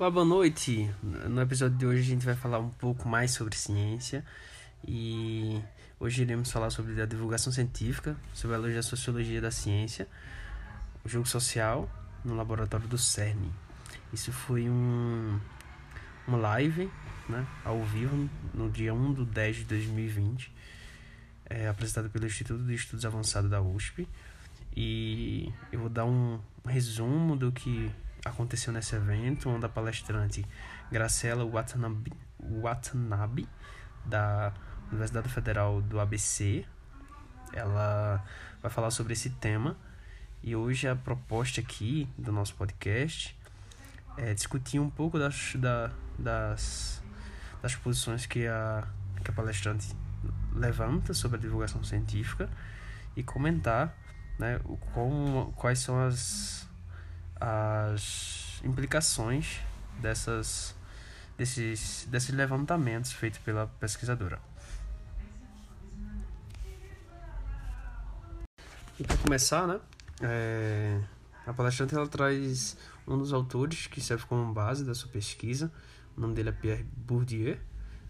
Olá, boa noite. No episódio de hoje a gente vai falar um pouco mais sobre ciência e hoje iremos falar sobre a divulgação científica, sobre a da sociologia da ciência, o jogo social no laboratório do CERN. Isso foi um uma live, né, ao vivo no dia 1 de 10 de 2020, é, apresentada pelo Instituto de Estudos Avançados da USP. E eu vou dar um resumo do que aconteceu nesse evento, onde a palestrante Graciela Watanabe, Watanabe da Universidade Federal do ABC, ela vai falar sobre esse tema. E hoje a proposta aqui do nosso podcast é discutir um pouco das, da, das, das posições que a, que a palestrante levanta sobre a divulgação científica e comentar né, como, quais são as as implicações dessas, desses, desses levantamentos feitos pela pesquisadora. E para começar, né, é, a palestrante ela traz um dos autores que serve como base da sua pesquisa, o nome dele é Pierre Bourdieu,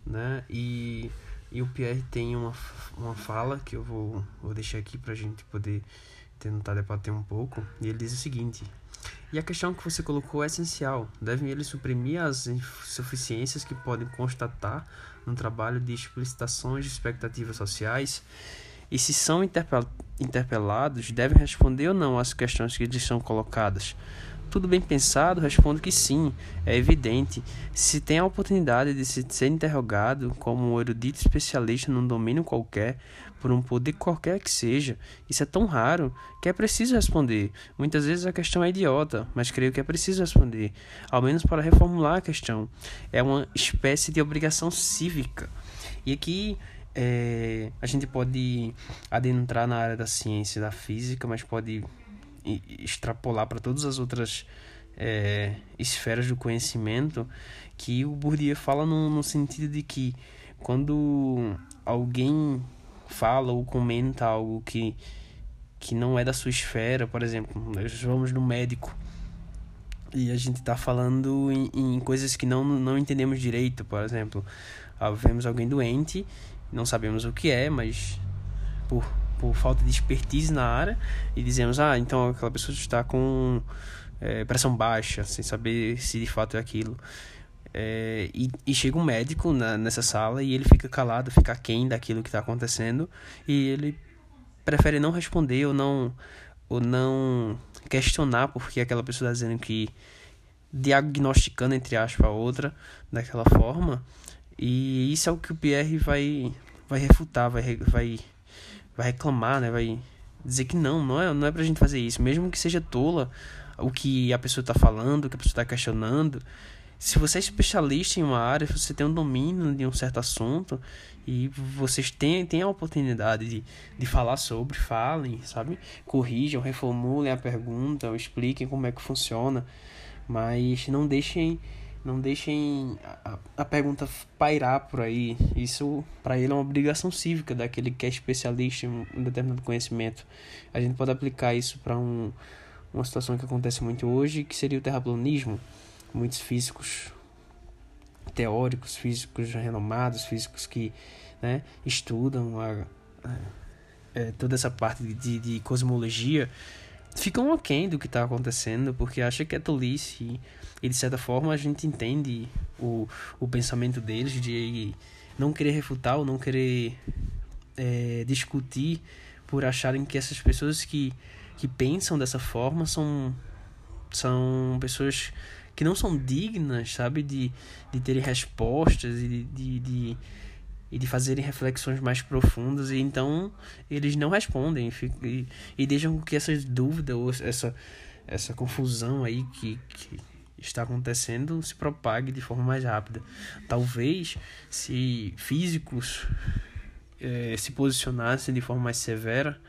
né, e, e o Pierre tem uma, uma fala que eu vou, vou deixar aqui para a gente poder tentar debater um pouco, e ele diz o seguinte, e a questão que você colocou é essencial. Devem eles suprimir as insuficiências que podem constatar no trabalho de explicitações de expectativas sociais? E se são interpel interpelados, devem responder ou não às questões que lhes são colocadas? Tudo bem pensado, respondo que sim, é evidente. Se tem a oportunidade de se ser interrogado como um erudito especialista num domínio qualquer, por um poder qualquer que seja, isso é tão raro que é preciso responder. Muitas vezes a questão é idiota, mas creio que é preciso responder, ao menos para reformular a questão. É uma espécie de obrigação cívica. E aqui é, a gente pode adentrar na área da ciência, da física, mas pode extrapolar para todas as outras é, esferas do conhecimento que o Bourdieu fala no, no sentido de que quando alguém fala ou comenta algo que, que não é da sua esfera, por exemplo, nós vamos no médico e a gente está falando em, em, coisas que não, não entendemos direito, por exemplo, ah, vemos alguém doente, não sabemos o que é, mas por, por falta de expertise na área, e dizemos, ah, então aquela pessoa está com é, pressão baixa, sem saber se de fato é aquilo. É, e, e, chega um médico na, nessa sala e ele fica calado, fica quem daquilo que está acontecendo e ele prefere não responder ou não ou não questionar porque aquela pessoa está dizendo que diagnosticando entre aspas a outra daquela forma e isso é o que o Pierre vai vai refutar, vai vai vai reclamar, né? Vai dizer que não, não é não é pra gente fazer isso, mesmo que seja tola o que a pessoa está falando, o que a pessoa está questionando se você é especialista em uma área, você tem um domínio de um certo assunto e vocês têm, têm a oportunidade de, de falar sobre, falem, sabe? Corrijam, reformulem a pergunta, expliquem como é que funciona, mas não deixem não deixem a, a pergunta pairar por aí. Isso para ele é uma obrigação cívica daquele que é especialista em um determinado conhecimento. A gente pode aplicar isso para um, uma situação que acontece muito hoje, que seria o terraplanismo muitos físicos teóricos, físicos renomados, físicos que né, estudam a, a, é, toda essa parte de, de cosmologia, ficam aquém do que está acontecendo, porque acham que é tolice e, e, de certa forma a gente entende o, o pensamento deles de não querer refutar ou não querer é, discutir por acharem que essas pessoas que, que pensam dessa forma são, são pessoas que não são dignas, sabe, de, de terem respostas e de, de, de, e de fazerem reflexões mais profundas, e então eles não respondem e, e deixam que essas dúvidas ou essa, essa confusão aí que, que está acontecendo se propague de forma mais rápida. Talvez se físicos eh, se posicionassem de forma mais severa,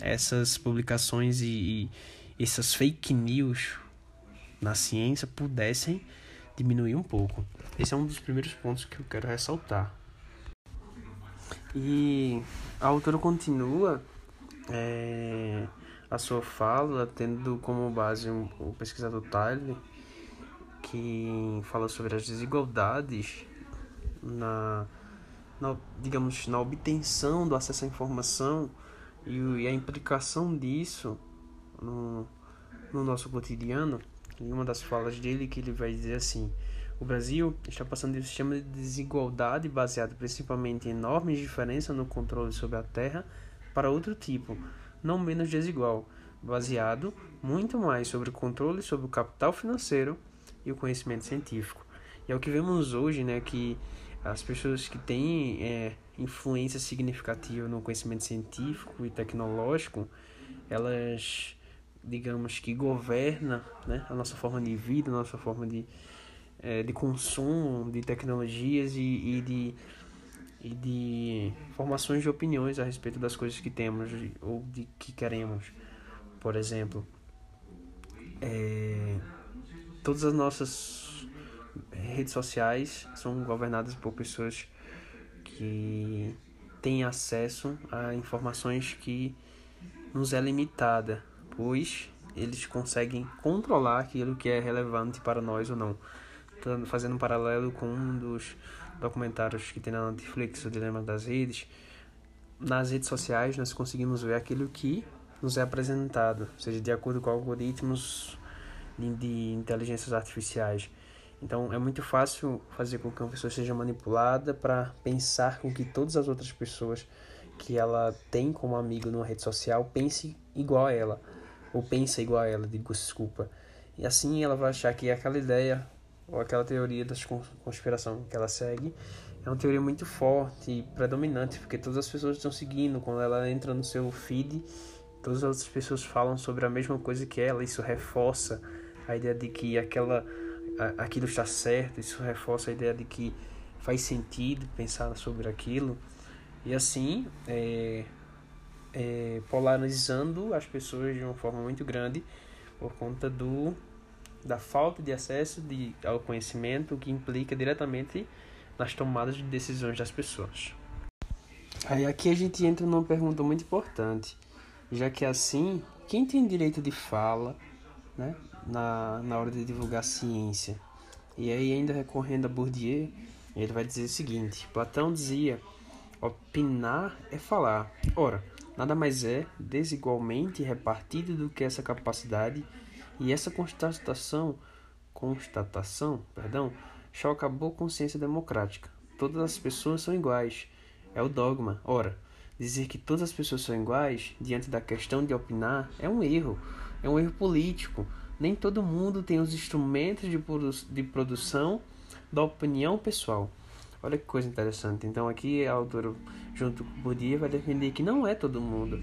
essas publicações e, e essas fake news na ciência pudessem diminuir um pouco. Esse é um dos primeiros pontos que eu quero ressaltar. E a autora continua é, a sua fala tendo como base um, o pesquisador Tyler, que fala sobre as desigualdades na, na digamos, na obtenção do acesso à informação e, e a implicação disso no, no nosso cotidiano. Em uma das falas dele que ele vai dizer assim: o Brasil está passando de um sistema de desigualdade baseado principalmente em enormes diferenças no controle sobre a terra para outro tipo, não menos desigual, baseado muito mais sobre o controle sobre o capital financeiro e o conhecimento científico. E é o que vemos hoje, né, que as pessoas que têm é, influência significativa no conhecimento científico e tecnológico, elas, digamos que governam né, a nossa forma de vida, a nossa forma de, é, de consumo de tecnologias e, e de e de formações de opiniões a respeito das coisas que temos ou de que queremos. Por exemplo, é, todas as nossas redes sociais são governadas por pessoas que têm acesso a informações que nos é limitada, pois eles conseguem controlar aquilo que é relevante para nós ou não. Fazendo um paralelo com um dos documentários que tem na Netflix, O Dilema das Redes, nas redes sociais nós conseguimos ver aquilo que nos é apresentado, seja de acordo com algoritmos de inteligências artificiais. Então é muito fácil fazer com que uma pessoa seja manipulada para pensar com que todas as outras pessoas que ela tem como amigo numa rede social pense igual a ela ou pensa igual a ela, digo desculpa. E assim ela vai achar que aquela ideia ou aquela teoria da conspiração que ela segue. É uma teoria muito forte e predominante, porque todas as pessoas estão seguindo. Quando ela entra no seu feed, todas as pessoas falam sobre a mesma coisa que ela, isso reforça a ideia de que aquela aquilo está certo, isso reforça a ideia de que faz sentido pensar sobre aquilo. E assim é, é, polarizando as pessoas de uma forma muito grande por conta do da falta de acesso de, ao conhecimento que implica diretamente nas tomadas de decisões das pessoas. Aí aqui a gente entra numa pergunta muito importante, já que assim, quem tem direito de fala, né, na, na hora de divulgar ciência. E aí, ainda recorrendo a Bourdieu, ele vai dizer o seguinte: Platão dizia, opinar é falar. Ora, nada mais é desigualmente repartido do que essa capacidade e essa constatação, constatação, perdão, choca a boa consciência democrática. Todas as pessoas são iguais. É o dogma. Ora, dizer que todas as pessoas são iguais diante da questão de opinar é um erro. É um erro político nem todo mundo tem os instrumentos de, produ de produção da opinião pessoal. Olha que coisa interessante. Então aqui a autora, junto com o Bourdieu, vai defender que não é todo mundo.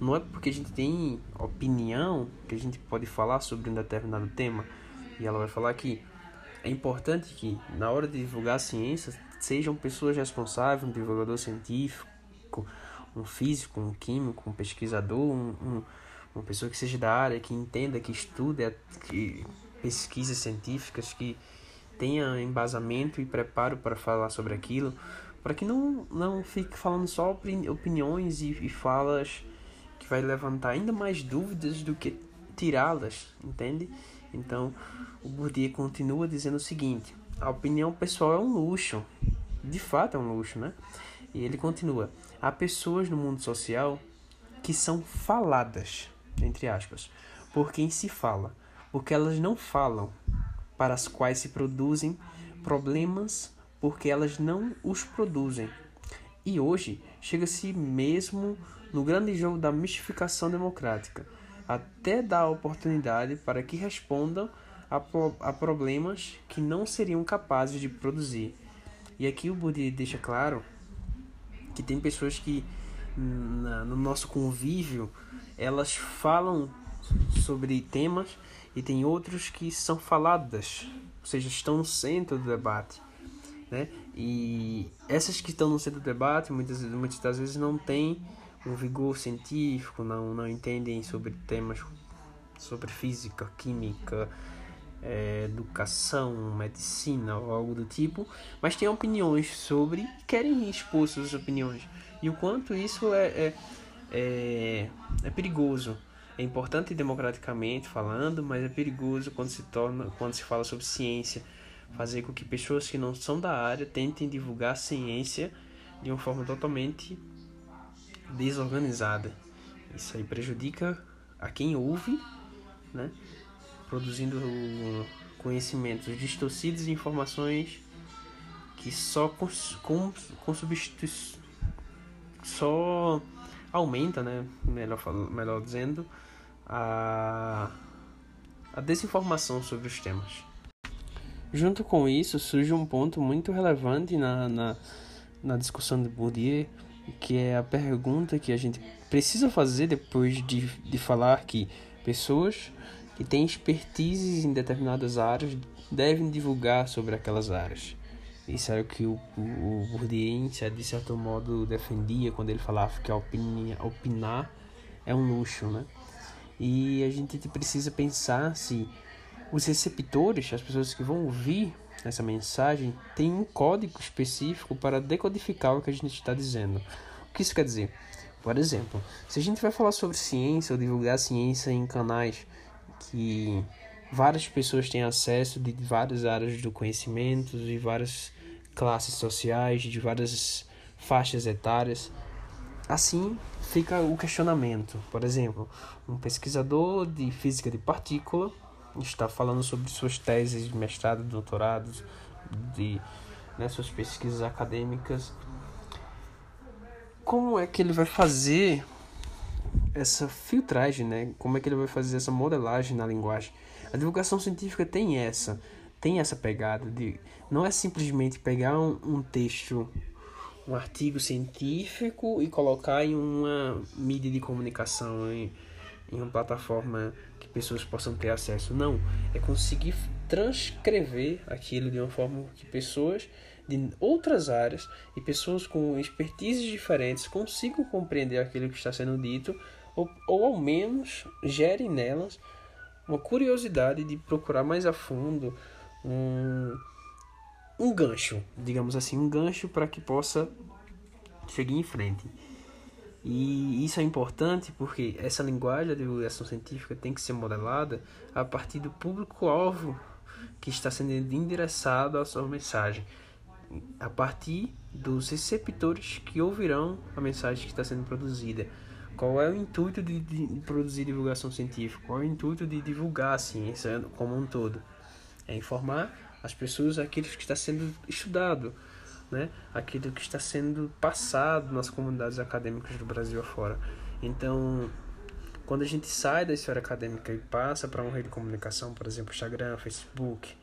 Não é porque a gente tem opinião que a gente pode falar sobre um determinado tema. E ela vai falar que é importante que, na hora de divulgar a ciência, sejam pessoas responsáveis, um divulgador científico, um físico, um químico, um pesquisador, um, um uma pessoa que seja da área, que entenda, que estude, que pesquisas científicas, que tenha embasamento e preparo para falar sobre aquilo, para que não, não fique falando só opiniões e, e falas que vai levantar ainda mais dúvidas do que tirá-las, entende? Então, o Bourdieu continua dizendo o seguinte: a opinião pessoal é um luxo, de fato é um luxo, né? E ele continua: há pessoas no mundo social que são faladas, entre aspas, por quem se fala, porque elas não falam, para as quais se produzem problemas, porque elas não os produzem. E hoje chega-se mesmo no grande jogo da mistificação democrática, até dar oportunidade para que respondam a, pro a problemas que não seriam capazes de produzir. E aqui o Budi deixa claro que tem pessoas que no nosso convívio elas falam sobre temas e tem outros que são faladas, ou seja, estão no centro do debate. Né? E essas que estão no centro do debate muitas, muitas das vezes não têm um vigor científico, não, não entendem sobre temas sobre física, química, é, educação, medicina ou algo do tipo, mas têm opiniões sobre e querem expor suas opiniões. E o quanto isso é, é é, é perigoso. É importante democraticamente falando, mas é perigoso quando se torna quando se fala sobre ciência, fazer com que pessoas que não são da área tentem divulgar a ciência de uma forma totalmente desorganizada. Isso aí prejudica a quem ouve, né? Produzindo conhecimentos distorcidos e informações que só com, com, com substituição só aumenta, né? Melhor, melhor dizendo, a, a desinformação sobre os temas. Junto com isso, surge um ponto muito relevante na, na, na discussão de Bourdieu, que é a pergunta que a gente precisa fazer depois de, de falar que pessoas que têm expertise em determinadas áreas devem divulgar sobre aquelas áreas. Isso que o, o, o Bourdieu, de certo modo, defendia quando ele falava que a opinia, opinar é um luxo, né? E a gente precisa pensar se os receptores, as pessoas que vão ouvir essa mensagem, têm um código específico para decodificar o que a gente está dizendo. O que isso quer dizer? Por exemplo, se a gente vai falar sobre ciência ou divulgar ciência em canais que várias pessoas têm acesso de várias áreas do conhecimento, de várias classes sociais, de várias faixas etárias, assim fica o questionamento. Por exemplo, um pesquisador de física de partícula está falando sobre suas teses de mestrado, doutorado, de né, suas pesquisas acadêmicas como é que ele vai fazer essa filtragem, né? Como é que ele vai fazer essa modelagem na linguagem? A divulgação científica tem essa, tem essa pegada de não é simplesmente pegar um, um texto, um artigo científico e colocar em uma mídia de comunicação, em, em uma plataforma que pessoas possam ter acesso. Não, é conseguir transcrever aquilo de uma forma que pessoas de outras áreas e pessoas com expertises diferentes consigam compreender aquilo que está sendo dito ou, ou ao menos gerem nelas uma curiosidade de procurar mais a fundo um, um gancho, digamos assim, um gancho para que possa seguir em frente. E isso é importante porque essa linguagem da divulgação científica tem que ser modelada a partir do público-alvo que está sendo endereçado à sua mensagem a partir dos receptores que ouvirão a mensagem que está sendo produzida. Qual é o intuito de, de, produzir divulgação científica? Qual é o intuito de divulgar a ciência como um todo? É informar as pessoas aquilo que está sendo estudado, né? aquilo que está sendo passado nas comunidades acadêmicas do Brasil afora. Então, quando a gente sai da esfera acadêmica e passa para uma rede de comunicação, por exemplo, Instagram, Facebook,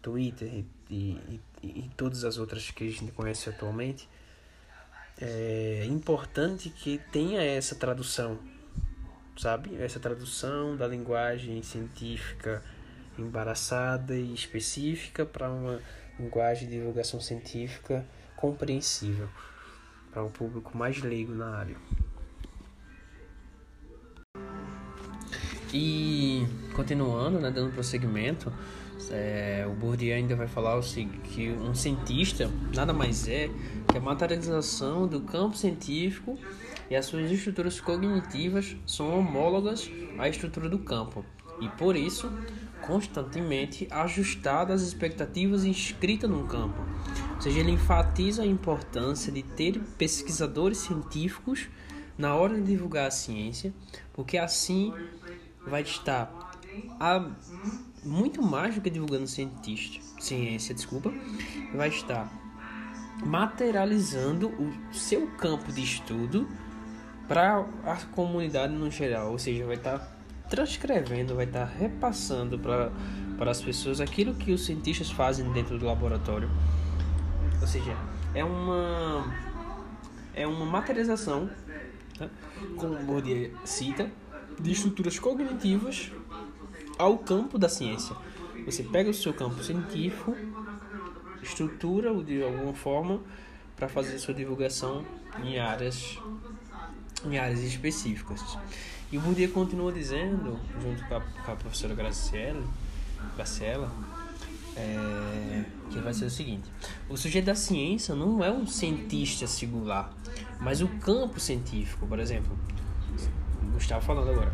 Twitter e, e, e todas as outras que a gente conhece atualmente, é importante que tenha essa tradução, sabe? Essa tradução da linguagem científica embaraçada e específica para uma linguagem de divulgação científica compreensível para um público mais leigo na área. E continuando, né, dando prosseguimento, é, o Bourdieu ainda vai falar que um cientista nada mais é que a materialização do campo científico e as suas estruturas cognitivas são homólogas à estrutura do campo e, por isso, constantemente ajustadas às expectativas inscritas no campo. Ou seja, ele enfatiza a importância de ter pesquisadores científicos na hora de divulgar a ciência, porque assim vai estar a muito mais do que divulgando cientista, ciência, desculpa, vai estar materializando o seu campo de estudo para a comunidade no geral, ou seja, vai estar transcrevendo, vai estar repassando para as pessoas aquilo que os cientistas fazem dentro do laboratório. Ou seja, é uma é uma materialização, né, como Bourdieu cita, de estruturas cognitivas ao campo da ciência. Você pega o seu campo científico, estrutura-o de alguma forma para fazer sua divulgação em áreas em áreas específicas. E o Bourdieu continua dizendo, junto com a, com a professora Graciela, Graciela é, que vai ser o seguinte: o sujeito da ciência não é um cientista singular, mas o campo científico, por exemplo. Gustavo falando agora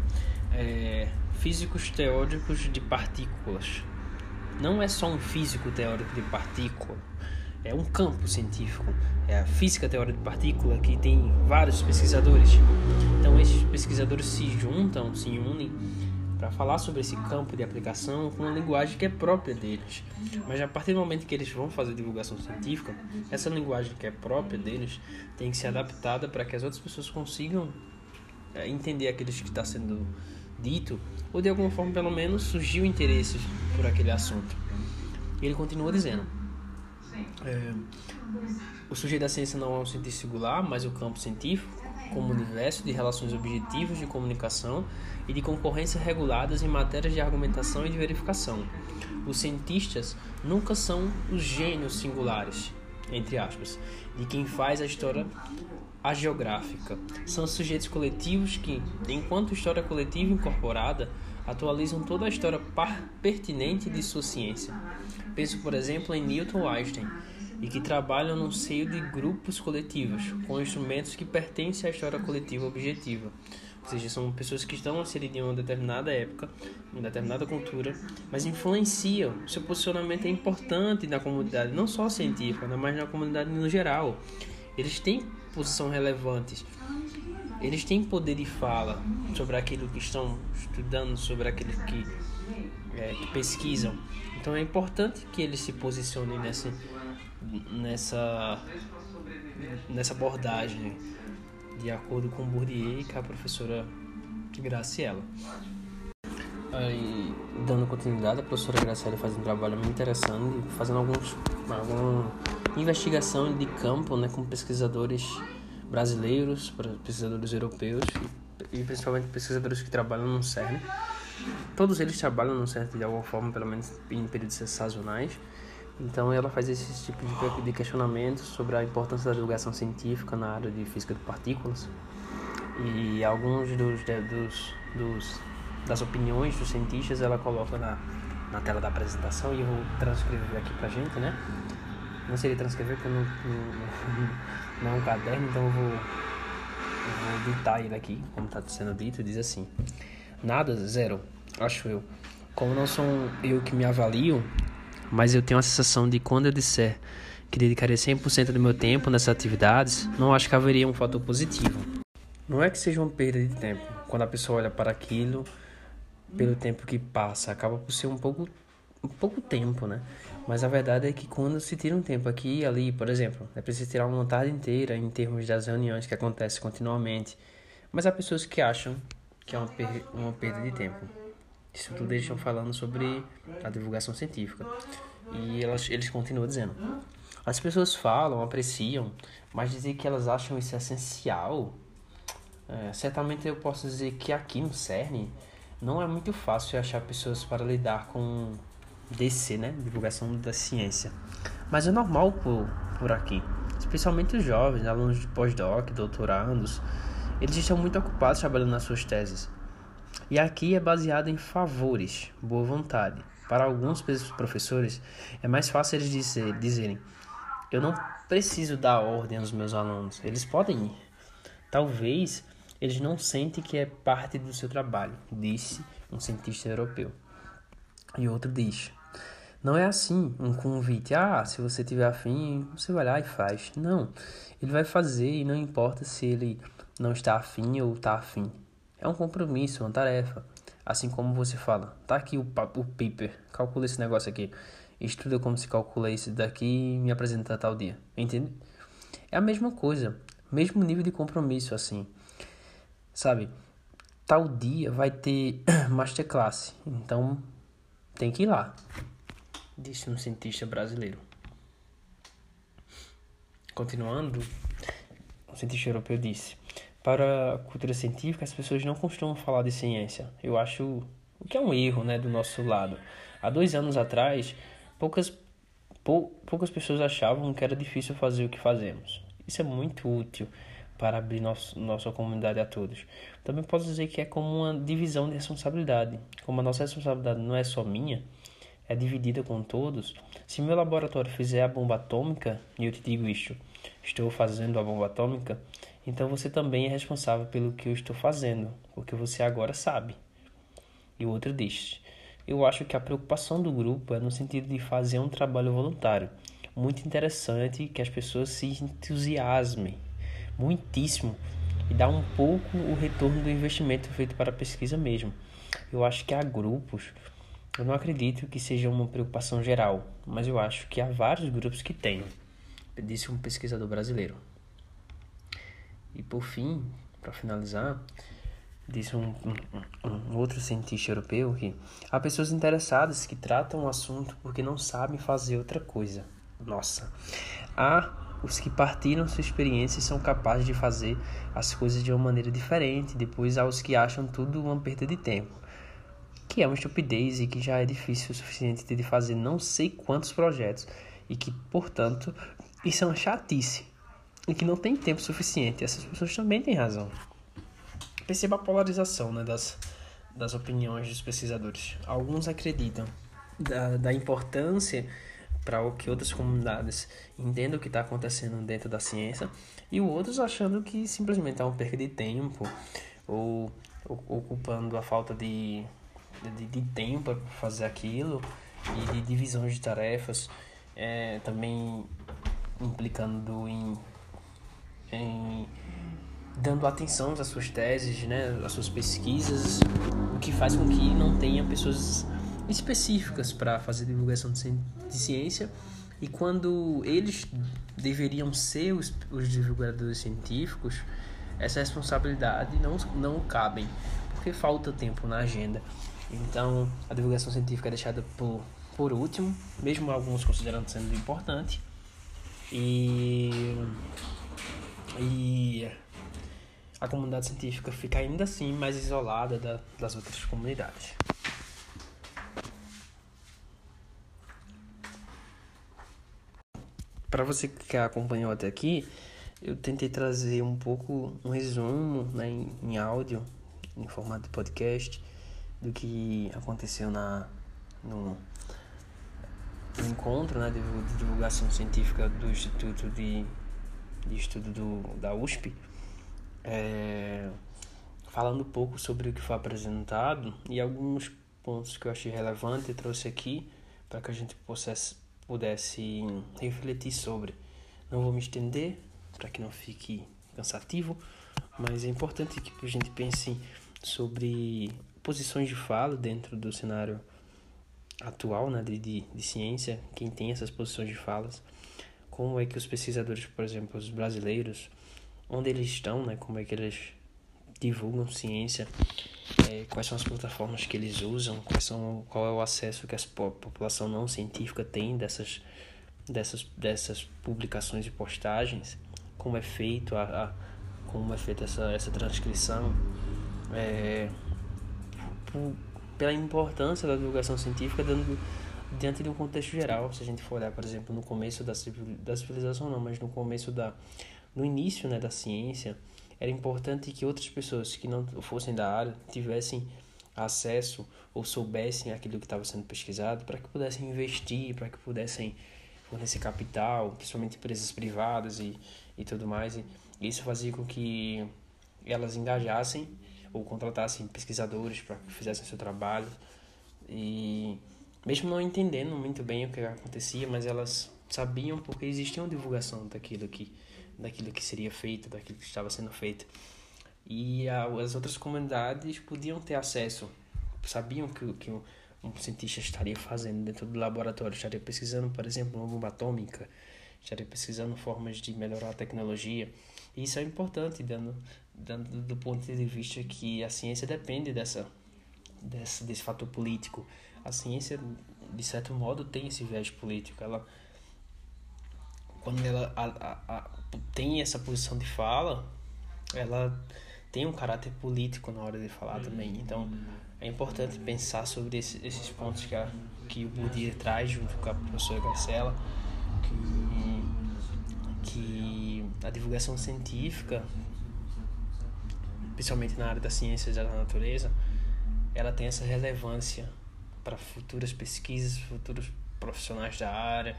é, físicos teóricos de partículas. Não é só um físico teórico de partícula, é um campo científico. É a física teórica de partícula que tem vários pesquisadores. Então pesquisadores se juntam, se unem para falar sobre esse campo de aplicação com uma linguagem que é própria deles. Mas a partir do momento que eles vão fazer divulgação científica, essa linguagem que é própria deles tem que ser adaptada para que as outras pessoas consigam é, entender aquilo que está sendo dito ou de alguma forma pelo menos surgiu interesse por aquele assunto. E ele continua dizendo: é, o sujeito da ciência não é um cientista singular, mas o campo científico, como universo de relações objetivas de comunicação e de concorrência reguladas em matérias de argumentação e de verificação. Os cientistas nunca são os gênios singulares, entre aspas, de quem faz a história agiográfica. São sujeitos coletivos que, enquanto história coletiva incorporada, atualizam toda a história pertinente de sua ciência. Penso, por exemplo, em Newton Einstein, e que trabalham no seio de grupos coletivos, com instrumentos que pertencem à história coletiva objetiva. Ou seja, são pessoas que estão inseridas em uma determinada época, em uma determinada cultura, mas influenciam. Seu posicionamento é importante na comunidade, não só científica, né, mas na comunidade no geral. Eles têm posição relevantes. Eles têm poder de fala sobre aquilo que estão estudando, sobre aquilo que, é, que pesquisam. Então é importante que eles se posicionem nessa, nessa, nessa abordagem, de acordo com Bourdieu e com a professora Graciela. Aí, dando continuidade, a professora Graciela faz um trabalho muito interessante, fazendo alguns, alguma investigação de campo né, com pesquisadores brasileiros, pesquisadores europeus e, e principalmente pesquisadores que trabalham no CERN. Todos eles trabalham no CERN de alguma forma, pelo menos em períodos sazonais. Então ela faz esse tipo de questionamentos sobre a importância da divulgação científica na área de física de partículas e alguns dos, dos, dos das opiniões dos cientistas ela coloca na, na tela da apresentação e eu vou transcrever aqui pra gente, né? Não seria transcrever porque não, não, não é um caderno, então eu vou, eu vou ditar ele aqui, como está sendo dito, diz assim: Nada, zero, acho eu. Como não sou eu que me avalio, mas eu tenho a sensação de quando eu disser que dedicaria 100% do meu tempo nessas atividades, não acho que haveria um fator positivo. Não é que seja uma perda de tempo. Quando a pessoa olha para aquilo, pelo tempo que passa, acaba por ser um pouco, um pouco tempo, né? Mas a verdade é que quando se tira um tempo aqui e ali, por exemplo, é preciso tirar uma tarde inteira em termos das reuniões que acontecem continuamente. Mas há pessoas que acham que é uma, per uma perda de tempo. Isso tudo eles estão falando sobre a divulgação científica. E elas, eles continuam dizendo: as pessoas falam, apreciam, mas dizer que elas acham isso essencial. É, certamente eu posso dizer que aqui no CERN não é muito fácil achar pessoas para lidar com DC, né? Divulgação da ciência. Mas é normal por, por aqui. Especialmente os jovens, alunos de pós-doc, doutorandos. Eles estão muito ocupados trabalhando nas suas teses. E aqui é baseado em favores, boa vontade. Para alguns professores, é mais fácil eles dizer, dizerem: Eu não preciso dar ordem aos meus alunos, eles podem ir. Talvez eles não sentem que é parte do seu trabalho, disse um cientista europeu. E outro diz: Não é assim um convite, ah, se você tiver afim, você vai lá e faz. Não, ele vai fazer e não importa se ele não está afim ou está afim. É um compromisso, uma tarefa. Assim como você fala, tá aqui o, o paper, calcula esse negócio aqui, estuda como se calcula isso daqui e me apresenta tal dia, entende? É a mesma coisa, mesmo nível de compromisso, assim. Sabe, tal dia vai ter masterclass, então tem que ir lá, disse um cientista brasileiro. Continuando, um cientista europeu disse: para a cultura científica, as pessoas não costumam falar de ciência. Eu acho o que é um erro né, do nosso lado. Há dois anos atrás, poucas, pou, poucas pessoas achavam que era difícil fazer o que fazemos. Isso é muito útil para abrir nosso, nossa comunidade a todos. Também posso dizer que é como uma divisão de responsabilidade. Como a nossa responsabilidade não é só minha, é dividida com todos. Se meu laboratório fizer a bomba atômica, e eu te digo isto, estou fazendo a bomba atômica, então você também é responsável pelo que eu estou fazendo, porque você agora sabe. E o outro diz: Eu acho que a preocupação do grupo é no sentido de fazer um trabalho voluntário. Muito interessante que as pessoas se entusiasmem muitíssimo e dar um pouco o retorno do investimento feito para a pesquisa mesmo. Eu acho que há grupos, eu não acredito que seja uma preocupação geral, mas eu acho que há vários grupos que têm, disse um pesquisador brasileiro. E por fim, para finalizar, disse um, um, um, outro cientista europeu que há pessoas interessadas que tratam o assunto porque não sabem fazer outra coisa. Nossa, há os que partiram sua experiência e são capazes de fazer as coisas de uma maneira diferente. Depois há os que acham tudo uma perda de tempo, que é uma estupidez e que já é difícil o suficiente de fazer não sei quantos projetos e que, portanto, isso é uma chatice e que não tem tempo suficiente. Essas pessoas também têm razão. Perceba a polarização né, das, das opiniões dos pesquisadores. Alguns acreditam da, da importância para o que outras comunidades entendam o que está acontecendo dentro da ciência e outros achando que simplesmente é uma perda de tempo ou, ocupando a falta de, de, de tempo para fazer aquilo e de divisões de tarefas é, também implicando em, em dando atenção às suas teses, né, às suas pesquisas, o que faz com que não tenha pessoas específicas para fazer divulgação de ciência e quando eles deveriam ser os, os divulgadores científicos, essa responsabilidade não, não cabem, porque falta tempo na agenda. Então, a divulgação científica é deixada por, por último, mesmo alguns considerando sendo importante. E, e a comunidade científica fica ainda assim mais isolada da, das outras comunidades. para você que acompanhou até aqui, eu tentei trazer um pouco um resumo né, em, em áudio, em formato de podcast, do que aconteceu na, no, no encontro né, de, de, divulgação científica do Instituto de, de Estudo do, da USP, é, falando um pouco sobre o que foi apresentado e alguns pontos que eu achei relevante, eu trouxe aqui para que a gente possa pudesse refletir sobre. Não vou me estender para que não fique cansativo, mas é importante que a gente pense sobre posições de fala dentro do cenário atual né, de, de, de ciência, quem tem essas posições de falas, como é que os pesquisadores, por exemplo, os brasileiros, onde eles estão, né, como é que eles divulgam ciência, é, quais são as plataformas que eles usam, quais são, qual é o acesso que a população não científica tem dessas, dessas, dessas publicações e postagens, como é feito a, a como é feita essa, essa transcrição, é, pela importância da divulgação científica dando diante de um contexto geral, se a gente for olhar, por exemplo, no começo da, da civilização não, mas no começo da no início, né, da ciência, era importante que outras pessoas que não fossem da área tivessem acesso ou soubessem aquilo que estava sendo pesquisado para que pudessem investir, para que pudessem fornecer capital, principalmente empresas privadas e, e tudo mais. E isso fazia com que elas engajassem ou contratassem pesquisadores para que fizessem seu trabalho. E mesmo não entendendo muito bem o que acontecia, mas elas sabiam porque existia uma divulgação daquilo que daquilo que seria feito, daquilo que estava sendo feito. E as outras comunidades podiam ter acesso, sabiam que, que um, um cientista estaria fazendo dentro do laboratório, estaria pesquisando, por exemplo, uma bomba atômica, estaria pesquisando formas de melhorar a tecnologia. E isso é importante, dando, dando do ponto de vista que a ciência depende dessa, dessa, desse fator político. A ciência, de certo modo, tem esse viés político. Ela quando ela a, a, a, tem essa posição de fala, ela tem um caráter político na hora de falar também. Então, é importante pensar sobre esse, esses pontos que, a, que o Bourdieu traz junto com a professora Garcela, que, que a divulgação científica, principalmente na área da ciência da natureza, ela tem essa relevância para futuras pesquisas, futuros profissionais da área,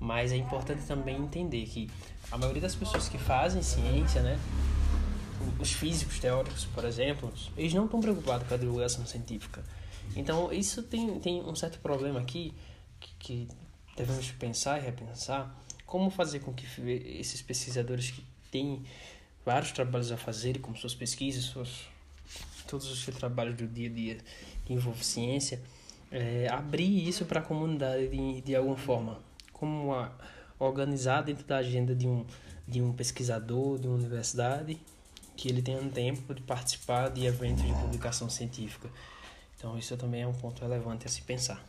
mas é importante também entender que a maioria das pessoas que fazem ciência, né, os físicos teóricos, por exemplo, eles não estão preocupados com a divulgação científica. Então, isso tem, tem um certo problema aqui que, que devemos pensar e repensar como fazer com que esses pesquisadores que têm vários trabalhos a fazer, como suas pesquisas, suas, todos os seus trabalhos do dia a dia que envolvem ciência, é, abrir isso para a comunidade de, de alguma forma, como a, organizar dentro da agenda de um, de um pesquisador, de uma universidade, que ele tenha um tempo de participar de eventos de publicação científica. Então, isso também é um ponto relevante a se pensar.